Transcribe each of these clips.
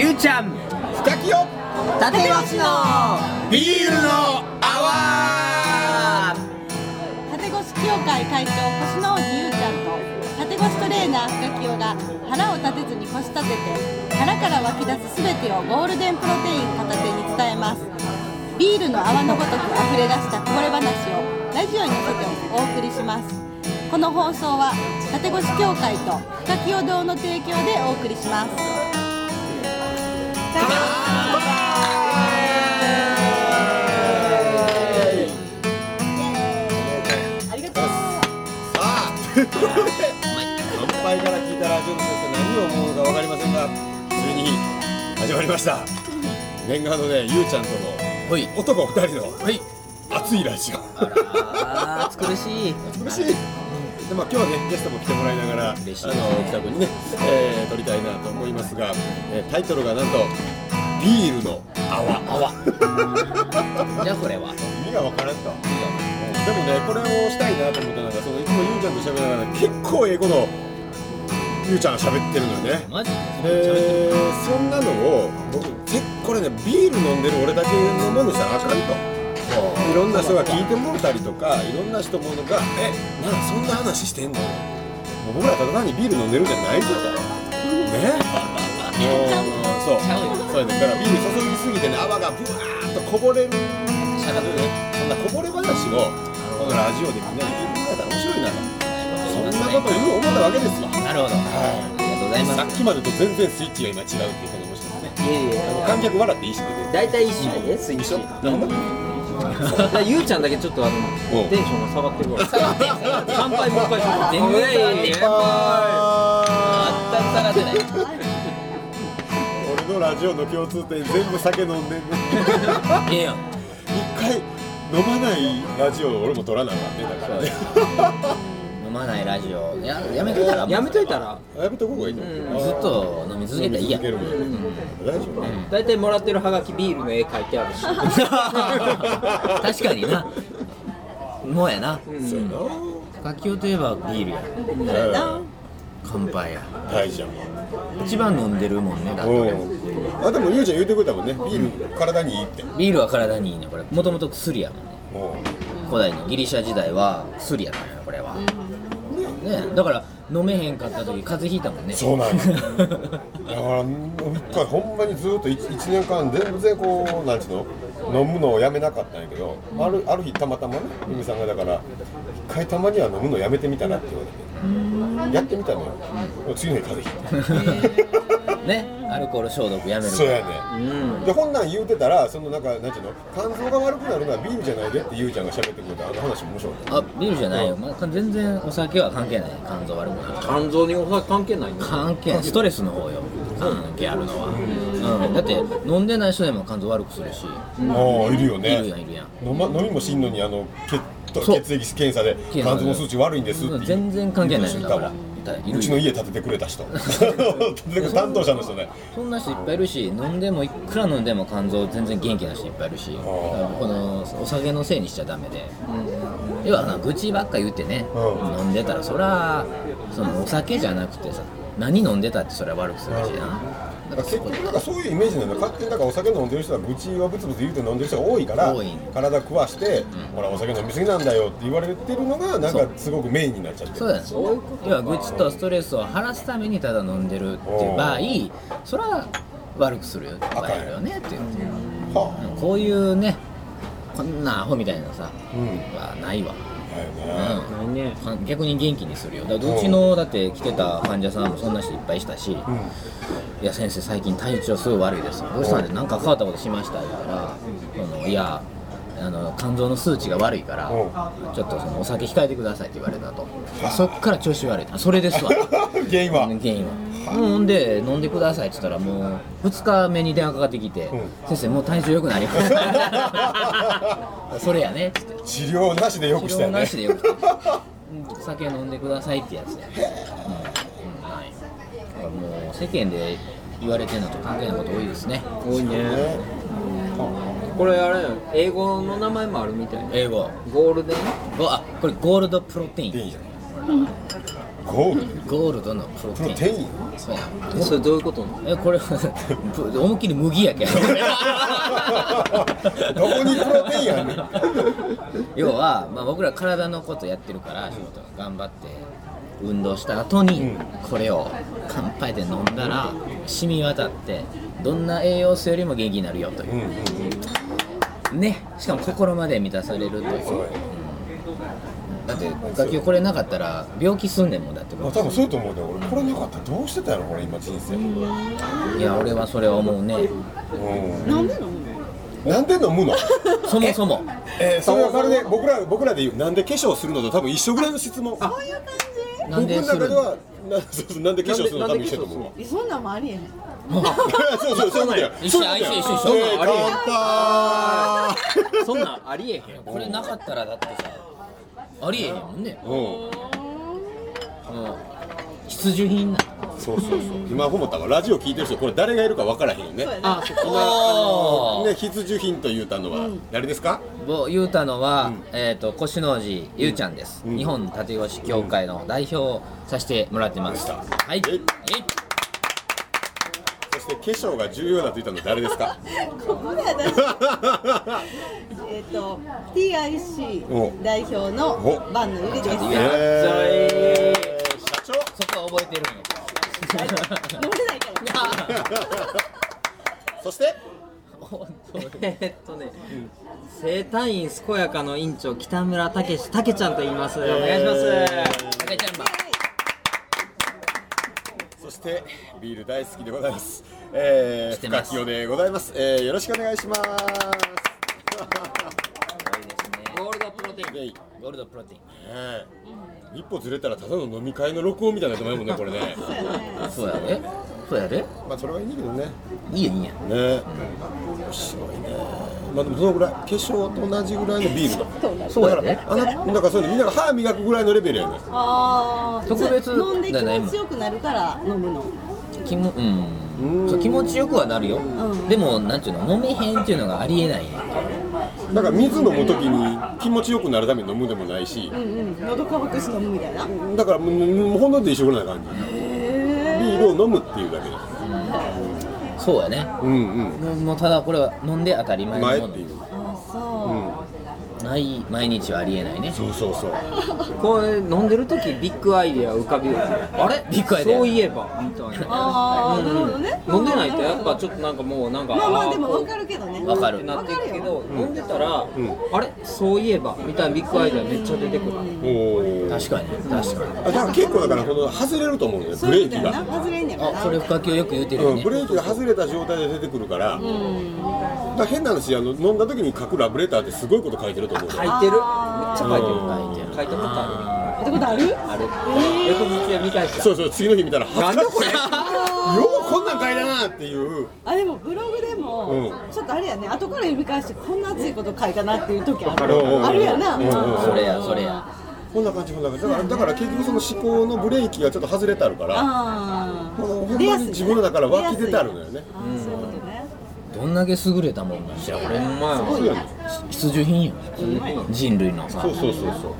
ゆうちゃん。深きよ立越のビールの泡。縦越協会会長腰の王子ゆうちゃんと縦越トレーナー深清が腹を立てずに腰立てて腹から湧き出す全てをゴールデンプロテイン片手に伝えます。ビールの泡のごとく溢れ出したこぼれ話をラジオに乗せてお送りします。この放送は縦越協会と深清堂の提供でお送りしますありがとう。さあとい。うことで乾杯から聞いたラジオの先生何を思うのか分かりませんがついに始まりました念願のねゆうちゃんとのはい男二人の。はい。熱い。ラジオあー暑苦しい苦しいでまあ、今日はねゲストも来てもらいながらあの北君にね、えー撮りたいなと思いますが、えータイトルがなんと「ビールの泡」泡。じゃあこれは。意味が分からんと。でもねこれをしたいなと思ったのがそのいつもゆうちゃんと喋りながら結構英語のゆうちゃんが喋ってるのよね。マジで？えー、そんなの？を僕ぜこれねビール飲んでる俺だけのものじゃあかんといろんな人が聞いてもらったりとかいろんな人ものが「えなんそんな話してんの?」僕らただ単にビール飲んでるんじゃないぞと。ね？もうそう。そうやねだからビール注ぎすぎてね泡がブワーッとこぼれるしゃがむね。そんなこぼれ話をこのラジオでみんなに聞いてもらえたら面白いなと。そんなこと言う思ったわけですよ。なるほど。ありがとうございます。さっきまでと全然スイッチが今違うっていうこの面白いね。いやいや観客笑っていいし。ね大体一緒やでスイッチ。なんからゆうちゃんだけちょっとあのう。んテンションが下がってるわ。乾杯もう一回しよう。全然下がってんあってない俺のラジオの共通点全部酒飲んでんねええやん一回飲まないラジオを俺も撮らなあかんね。だからね飲まないラジオ。ややめといたら？やめといたら。やめとこうがいいと思うずっと飲み続けたらいいや。続けるもん。ね大丈夫大体もらってるハガキビールの絵描いてあるし。確かにな。もうやな。そうやな。深清といえばビールや。ええ乾杯や。大事やもん。一番飲んでるもんねだって。あでもゆうちゃん言うてくれたもんね。ビール体にいいって。ビールは体にいいねこれ。もともと薬やもんね。も古代のギリシャ時代は薬やったんやこれはね。だから飲めへんかった時風邪ひいたもんね。うそうなんや。だから一回ほんまにずっと 1, 年間全然こうなんちゅうの飲むのをやめなかったんやけどあるある日たまたまねミミさんがだから一回たまには飲むのやめてみたらって言われて。やってみたのよ。次の日風邪ひいねアルコール消毒やめる。たそうやねうん。で本なん言うてたらそのなんかなんていうの？肝臓が悪くなるのはビールじゃないでってゆうちゃんが喋ってくれたあの話も面白かっあビールじゃないよ、まあ、全然お酒は関係ない。肝臓悪くなる肝臓にお酒関係ないの関係ない。ストレスの方よ。関係あるのは、うん、だって飲んでない人でも肝臓悪くするし、たああいるよいねるやんいるやん。飲,、ま、飲みもしんのにあの血血液検査で肝臓の数値悪いんですって全然関係ないよだから。言うちの家建ててくれた人。担当者の人ね。そんな人いっぱいいるし飲んでもいくら飲んでも肝臓全然元気な人いっぱいいるしこのお酒のせいにしちゃダメで、要はな愚痴ばっか言ってね、うん。飲んでたらそらそのお酒じゃなくてさ何飲んでたってそれは悪くするしなだから結局なんかそういうイメージなんだ勝手になんかお酒飲んでる人は愚痴はブツブツ言うて飲んでる人が多いから多い体食わして、ほらお酒飲みすぎなんだよって言われてるのがなんかすごくメインになっちゃってそうだよ要は愚痴とストレスを晴らすためにただ飲んでるっていう場合それは悪くするよ場合あるよねっていうは。こういうねこんなアホみたいなさ、あうん。はないわ、ね、うん逆に元気にするよ。だからうちのだって来てた患者さんもそんな人いっぱいしたし、いや先生最近体調すごい悪いですどうしたんで何か変わったことしました？言ったら、そのいやあの肝臓の数値が悪いから、うん。ちょっとそのお酒控えてくださいって言われたと、そっから調子悪い。あそれですわ。原因は？原因はほんで飲んでくださいって言ったらもう2日目に電話かかってきて、うん。先生もう体調良くなりましたそれやね。っつって治療なしでよくしたよね。治療なしでよくうん酒飲んでくださいってやつや、うん。うん、ない。だからもう世間で言われてるのと関係ないこと多いですね。多いね。ねこれあれ英語の名前もあるみたいな英語。ゴールデン？ごあこれゴールドプロテイン。でいいじゃんゴール。ゴールドのプロプロテインテインそうや。えそれどういうこと？なのえこれ 思いっきり麦やけど どこにプロテインあんねん。要は、まあ、僕ら体のことやってるから仕事頑張って運動した後にこれを乾杯で飲んだら染み渡ってどんな栄養素よりも元気になるよという。ね。しかも心まで満たされるというだって楽器これなかったら病気すんねんもんだってまあ多分そうやと思うで。俺これなかったらどうしてたやろ俺今人生。いや俺はそれは思うね。うん。なんで飲むの？なんで飲むの？そもそも。えーそれはまるで僕ら僕らで言うなんで化粧するのと多分一緒ぐらいの質問。そういう感なん僕の中ではなそうそうなんで化粧するの？多分一緒だと思う。わそんなんもありえへん。そうそうそうなんや。一緒一緒一緒一緒えーありえへんそんなんありえへん。これなかったらだってさありえへんもんね。うん。必需品な。そうそうそう。今思ったわラジオ聞いてる人これ誰がいるか分からへんよね。あそこおね必需品と言うたのは誰ですか？ぼ言うたのは、うん。えっ、と腰の王子ゆうちゃんです、うん。日本縦腰協会の代表をさせてもらってます、うんはい。えい。そして化粧が重要だと言ったのは誰ですか？ここで私 えっと TIC 代表のお。バンのゆりです。飲んでえ。ー社長。そこは覚えてるんや。ないから。そして？本当に。えっとね、生体院健やかの院長北村武史武ちゃんと言います。お願いします。赤ちゃんばそしてビール大好きでございます。えー、深清でございます。えー、よろしくお願いします。ゴールドプロテインゴールドプロテインえー、一歩ずれたらただの飲み会の録音みたいになってますもんねこれね。そうやでそうやでまあそれはいいけどね。いいやいいやね、面白いね。まあでもそのぐらい化粧と同じぐらいのビールだ。そうやであななんかそういうのみんなが歯磨くぐらいのレベルやね。あー。特別飲んで気持ちよくなるから飲むの。気もうん。うん。そう気持ちよくはなるよ、ん。でもなんていうの飲めへんっていうのがありえない。ねだから水飲むときに気持ちよくなるために飲むでもないし。う、んうん。喉乾くし飲むみたいな。だからもうもうほんので一緒ぐらいな感じ。ビールを飲むっていうだけ。で。そうやねうんうん。もうただこれは飲んで当たり前のもの前っていう。ない毎日はありえないね。そうそうそう。これ飲んでる時ビッグアイデア浮かびるあれ？ビッグアイデア。そういえば。みたいな。ああなるほどね。飲んでないとやっぱちょっとなんかもうなんかまあまあでもこう分かるけどね。わかる。ってなっていくけど、飲んでたら、ん。あれ？そういえばみたいなビッグアイデアめっちゃ出てくる、おお。確かに。確かに。あだから結構だからこの外れると思うのよブレーキが。外れんねやからあそれ深木をよく言うてるブレーキが外れた状態で出てくるから、だから変な話あの飲んだ時に書くラブレターってすごいこと書いてると思うよ書いてる。めっちゃ書いてる。書いてる。書いたことあってことある？る。ある翌日で見返した。そうそう次の日見たらなんでこれ。ようこんなん書いたなっていう。あでもブログでも、うん。ちょっとあれやね後から読み返してこんな熱いこと書いたなっていう時ある。あるやな、うんうんそれやそれやこんな感じこんな感じだからだから結局その思考のブレーキがちょっと外れてあるからほんま出やすいに自分の中から湧き出てあるのよねういうことねどんだけ優れたもんなんじゃこれまやそうやね必需品よ人類のさそうそう。そうそう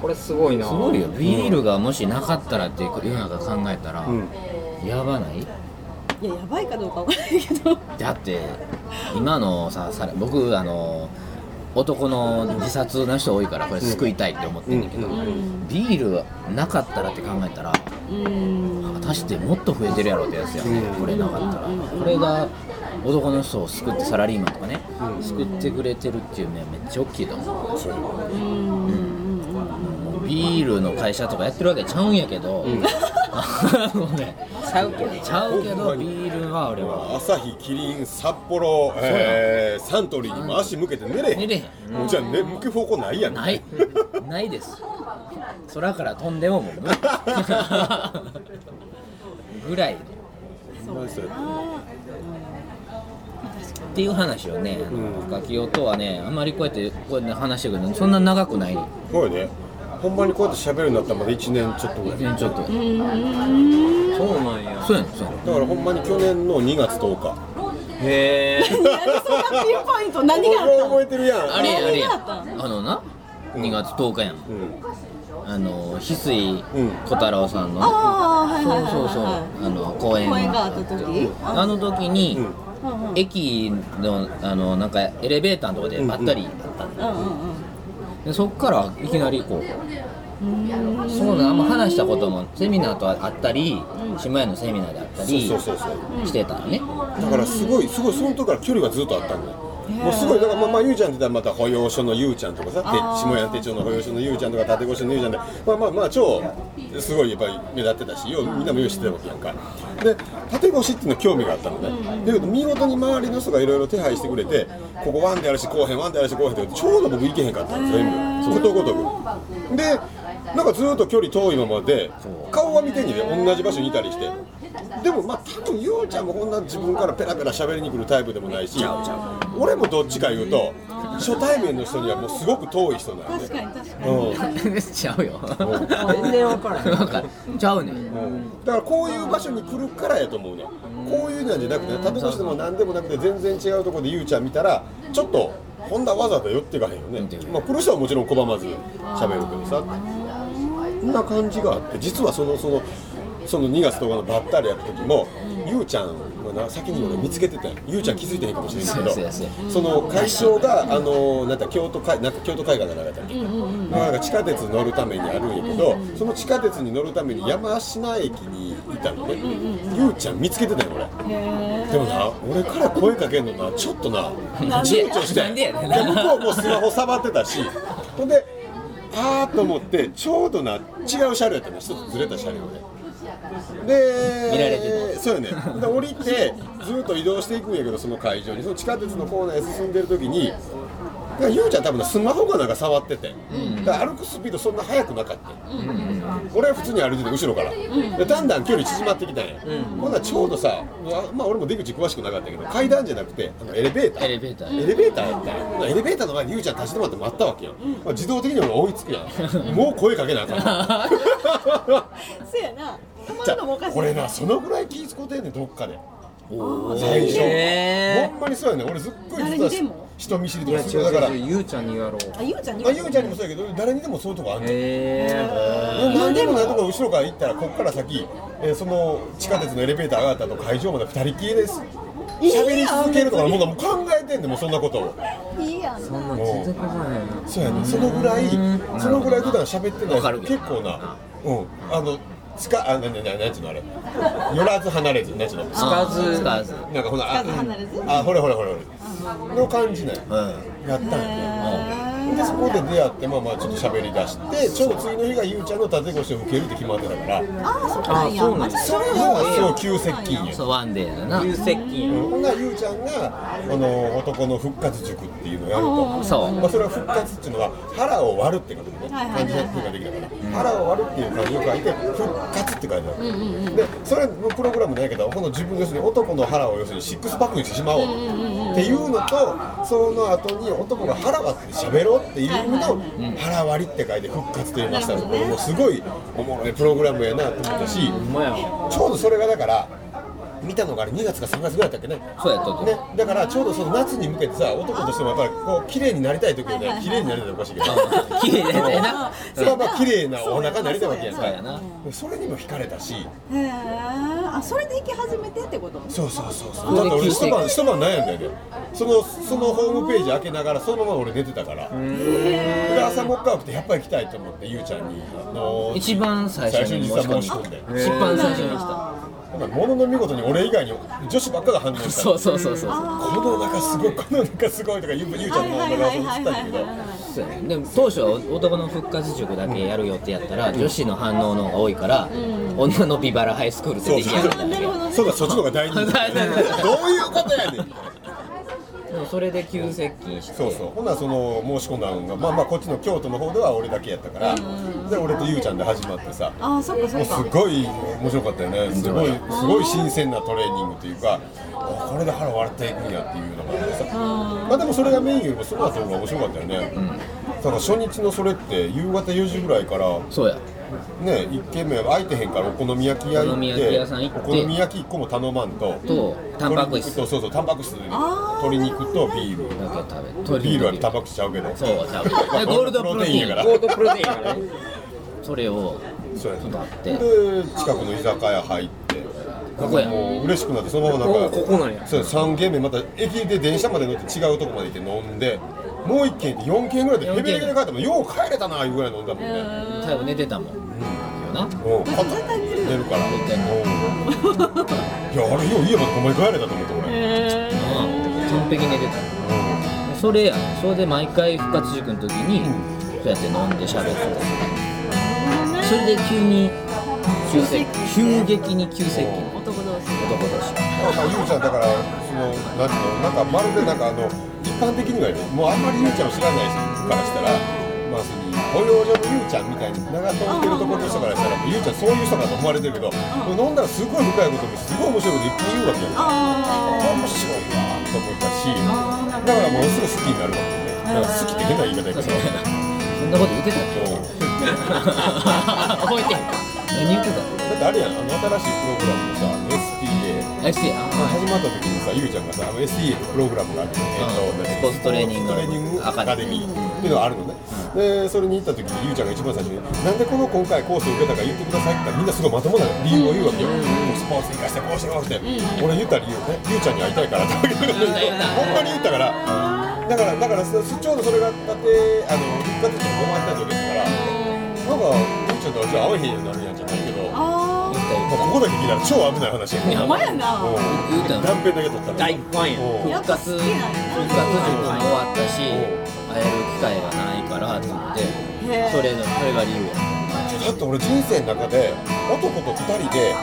これすごいな。すごいよ。ビールがもしなかったらって世の中考えたら、うん。やばない？いややばいかどうかわからないけど。だって今のささ僕あの男の自殺の人多いからこれ救いたいって思ってんだけど、ビールなかったらって考えたらうん。果たしてもっと増えてるやろってやつやね、これなかったら、これが男の人を救ってサラリーマンとかね、救ってくれてるっていうねめっちゃ大きいと思う。そう。もうビールの会社とかやってるわけちゃうん。やけど、あのねちゃうけどちゃうけどビールは俺は朝日キリン札幌、えー、サントリーにも足向けて寝れへん。寝れへん。もうじゃあ、ね、向く方向ないやん。ないないです空から飛ん。でももう無理ぐらいそうやっていう話をね、あの深清とはねあんまりこうやってこうやって話してくるのそんな長くない。これねほんまにこうやって喋るようになったらまだ1年ちょっとぐらい。全然ちょっと。そうなんや。そうやねんそうやねん。だからほんまに去年の2月10日。へえ そんなピンポイント何があったの？覚えてるやん。あれやあれや。何があったあのな2月10日やん。うん。あの翡翠うん。小太郎さんのね、あの公演公演があった時？あの時に、駅のあのなんかエレベーターのとこでばったりあったんで,、そっからいきなりこうそうだあんま話したこともセミナーとあったり島屋のセミナーであったりしてたのね。だからすごいすごいその時から距離がずっとあったんだよもうすごいだからまあまあゆうちゃんって言ったらまた保養所のゆうちゃんとかさて下屋手帳の保養所のゆうちゃんとか縦越しのゆうちゃんでまあまあまあ超すごいやっぱり目立ってたしようみんなもよう知ってたわけやんか。で縦越しっていうの興味があったのね。だけど見事に周りの人がいろいろ手配してくれてここワンでやるしこうへんワンでやるしこうへんってちょうど僕行けへんかったんですよ全部ことごとくでなんかずっと距離遠いままで顔は見てんにね同じ場所にいたりしてでもまあ多分ゆうちゃんもこんな自分からペラペラ喋りに来るタイプでもないし俺もどっちか言うと初対面の人にはもうすごこういう人なん確でかに確かに。うん。ちゃうよ全然分からへん。わかるちゃうねん。だからこういう場所に来るからやと思うねこういうなんじゃなくてね縦越しでも何でもなくて全然違うところでゆうちゃん見たらちょっとほんだわざと寄ってかへんよね。まあ来る人はもちろん拒まず喋るけどさ。こんな感じがあって実はそのそのその2月10日のばったりやった時も、ゆうちゃんはな先に俺見つけてたよゆうちゃん気づいてへんかもしれんけどその会場があのなんだ京都海なんか京都海岸じゃなかったっけ、なんか地下鉄乗るためにあるんやけど、その地下鉄に乗るために山科駅にいたのね、ゆうちゃん見つけてたよ俺。でもな俺から声かけんのなちょっとな。躊躇して。で向こうもスマホ触ってたし。ほんであーと思ってちょうどな違う車両やったの一つずれた車両で。で見られてそうやね。で降りてずっと移動していくんやけどその会場に。その地下鉄のコーナーへ進んでる時にだからゆうちゃん多分なスマホかなんか触ってて、だから歩くスピードそんな速くなかった、俺は普通に歩いてて後ろから、でだんだん距離縮まってきたんや、ほんならちょうどさまあまあ俺も出口詳しくなかったけど階段じゃなくてあのエレベーター。エレベーター。エレベーターやったエレベーターの前にゆうちゃん立ち止まって待ったわけよ、まあ、自動的に俺追いつくやん。もう声かけなあかん。そうやなじゃるのもおかしい俺なそのぐらい気ぃ使うてんねんどっかで。最初、ほんまにそうやねん。俺すっごい誰実はにでも？人見知りとかする。だから。ゆうちゃんにやろう。あゆうちゃんにあゆうちゃんにもそうやけど誰にでもそういうとこあんねん。へえ何でもないところ後ろから行ったらこっから先、えーその地下鉄のエレベーター上がった後会場まで二人きりです。喋り続けるとかもうもう考えてんねんもうそんなことを。いいやん。そんなん全然来ないなそうやねん。そのぐらいそのぐらい普段喋ってない結構な。うん。あのつかあななななんちゅうのあれ。寄らず離れずなんちゅうの。つかず。つかず。なんかほなああほらほらほらほらの感じね。うん。やったんやでそこで出会ってまあまあちょっと喋り出してちょうど次の日がゆうちゃんの縦越しを受けるって決まってたから。ああそうなんや。あそうなんそれがすごい急接近や。そうワンデーだな。急接近ほんならゆうちゃんがこの男の復活塾っていうのをやると、そう。まあ、それは復活っていうのは腹を割るってことでね漢字の風ができたから、腹を割るっていう漢字を書いて復活って書いてある、でそれのプログラムないけどこの自分要するに男の腹を要するにシックスパックにしてしまおうっていうのとその後に男が腹割って喋ろうっていう意味の腹割りって書いて復活と言いましたのでもうすごいおもろいプログラムやなと思ったし、ちょうどそれがだから見たのがあれ2月か3月ぐらいだったっけね。そうやったとね、だからちょうどその夏に向けてさ男としてもやっぱりこう綺麗になりたい時はね綺麗になりたいおかしいけど。綺麗だよな。それはまあ綺麗なお腹になりたいわけやんか。それにも惹かれたし。へえあそれで行き始めてってこと？そうそうそうそう。だって俺一晩一晩悩んだよね。そのそのホームページ開けながらそのまま俺寝てたから。で朝もう一回起きてやっぱり行きたいと思ってゆうちゃんに。あの一番最初に申し最初込んに実は申し込んで。で一番最初にしたほなものの見事に俺以外に女子ばっかが反応した。そうそうそうそう。このお腹すごいこのお腹すごいとかゆうゆうちゃんのお腹がそう映ったんだけどそうやね。でも当初は男の復活塾だけやる予定やったら女子の反応の方が多いから女のビバラハイスクールって出来上がったんだけどそうだそっちの方が大人気どういうことやねんでもそれで急接近してそう。そうほんならその申し込んだのがまあまあこっちの京都の方では俺だけやったからで俺とゆうちゃんで始まってさ。ああそっかそもうすごい面白かったよね。すごいすごい新鮮なトレーニングというかあこれで腹割っていくんやっていうのがあってさ。まあでもそれがメインよりもその後の方が面白かったよね。だから初日のそれって夕方4時ぐらいからそうや。ね一軒目空いてへんからお好み焼き屋行お好みって。お好み焼き1個も頼まんととタンパク質。とそうそうタンパク質で鶏肉とビール。だけ食べビールはタンパク質ちゃうけど。そうちゃうでゴールドプロテインやから。ゴールドプロテインやからねそれをそうやっとあって。で近くの居酒屋入ってここや。もう嬉しくなってそのままなんおかここなんや。そう3軒目また駅で電車まで乗って違うとこまで行って飲んでもう1軒行って4軒ぐらいでヘベレケで帰ったもんよう帰れたないうぐらい飲んだもんね。最後寝てたもん、よな。うん。パッと寝る。から寝てんのうん。いやあれよう家までお前帰れたと思って俺。うん。完璧に寝てたのそれや。それで毎回復活塾の時に、そうやって飲んで喋ってたそれで急に急接急激に急接近。男同士。男同士まあ、ゆうちゃんだからそのなんていうのなんかまるでなんかあの一般的にはねもうあんまりゆうちゃんを知らない人からしたらまあその保養所のゆうちゃんみたいに長友ってるところの人からしたらゆうちゃんそういう人だと思われてるけど、これ飲んだらすごい深いこともすごい面白いこといっぱい言うわけよ。あ面白いなと思ったしだからもうすぐ好きになるわけねだから好きって変な言い方やけどそんなこと言ってたっけ？覚えて何言ってた？だってあれやんあの新しいプログラムのさ STA 始まった時にさゆうちゃんがさあの STA のプログラムがあって、えっとスポーツトレーニングトレーニングアカデミー。っていうのがあるのね、でそれに行った時にゆうちゃんが一番最初に「なんでこの今回コースを受けたか言ってください」って言ったらみんなすごいまともな理由を言うわけよ、スポーツ生かしてこうしようって、俺言った理由ね。ゆうちゃんに会いたいから。って ほんまに言ったから、だからだからそちょうどそれがあってあの復活って困った時ですからなんかゆうちゃんとはじゃあ会えへんようになるんやんじゃないけど、まあ言った言っあ、ここだけ聞いたら超危ない話。やーほんまやな。うん。言う断片だけ取ったら。大ファンやうん。やっぱ好きなんや復活塾も終わったし会える機会がないからって言ってへー。それのそれが理由や。だって俺人生の中で男と二人で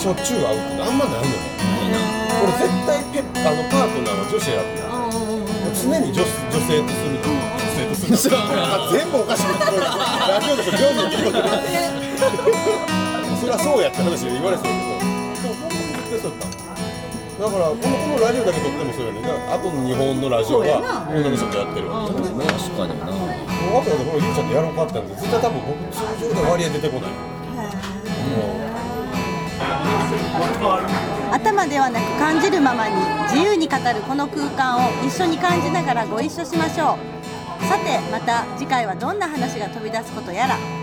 しょっちゅう会うってあんまないのよ。ないな。俺絶対ペッあのパートナーは女子選ぶな常に女女性とするの女性とするのあ全部おかしく聞こえる。ラジオでこれ上手に聞こえてるそりゃそうやって話で言われそうだけどほんまに絶対そうだっただからこのこのラジオだけ撮ってもそうやねだからあとの日本のラジオは女の人とやってるわけ確かにな。もうあとでこのゆうちゃんとやろうかって言ったんで絶対多分僕通常で割合出てこない頭ではなく感じるままに自由に語るこの空間を一緒に感じながらご一緒しましょう。さてまた次回はどんな話が飛び出すことやら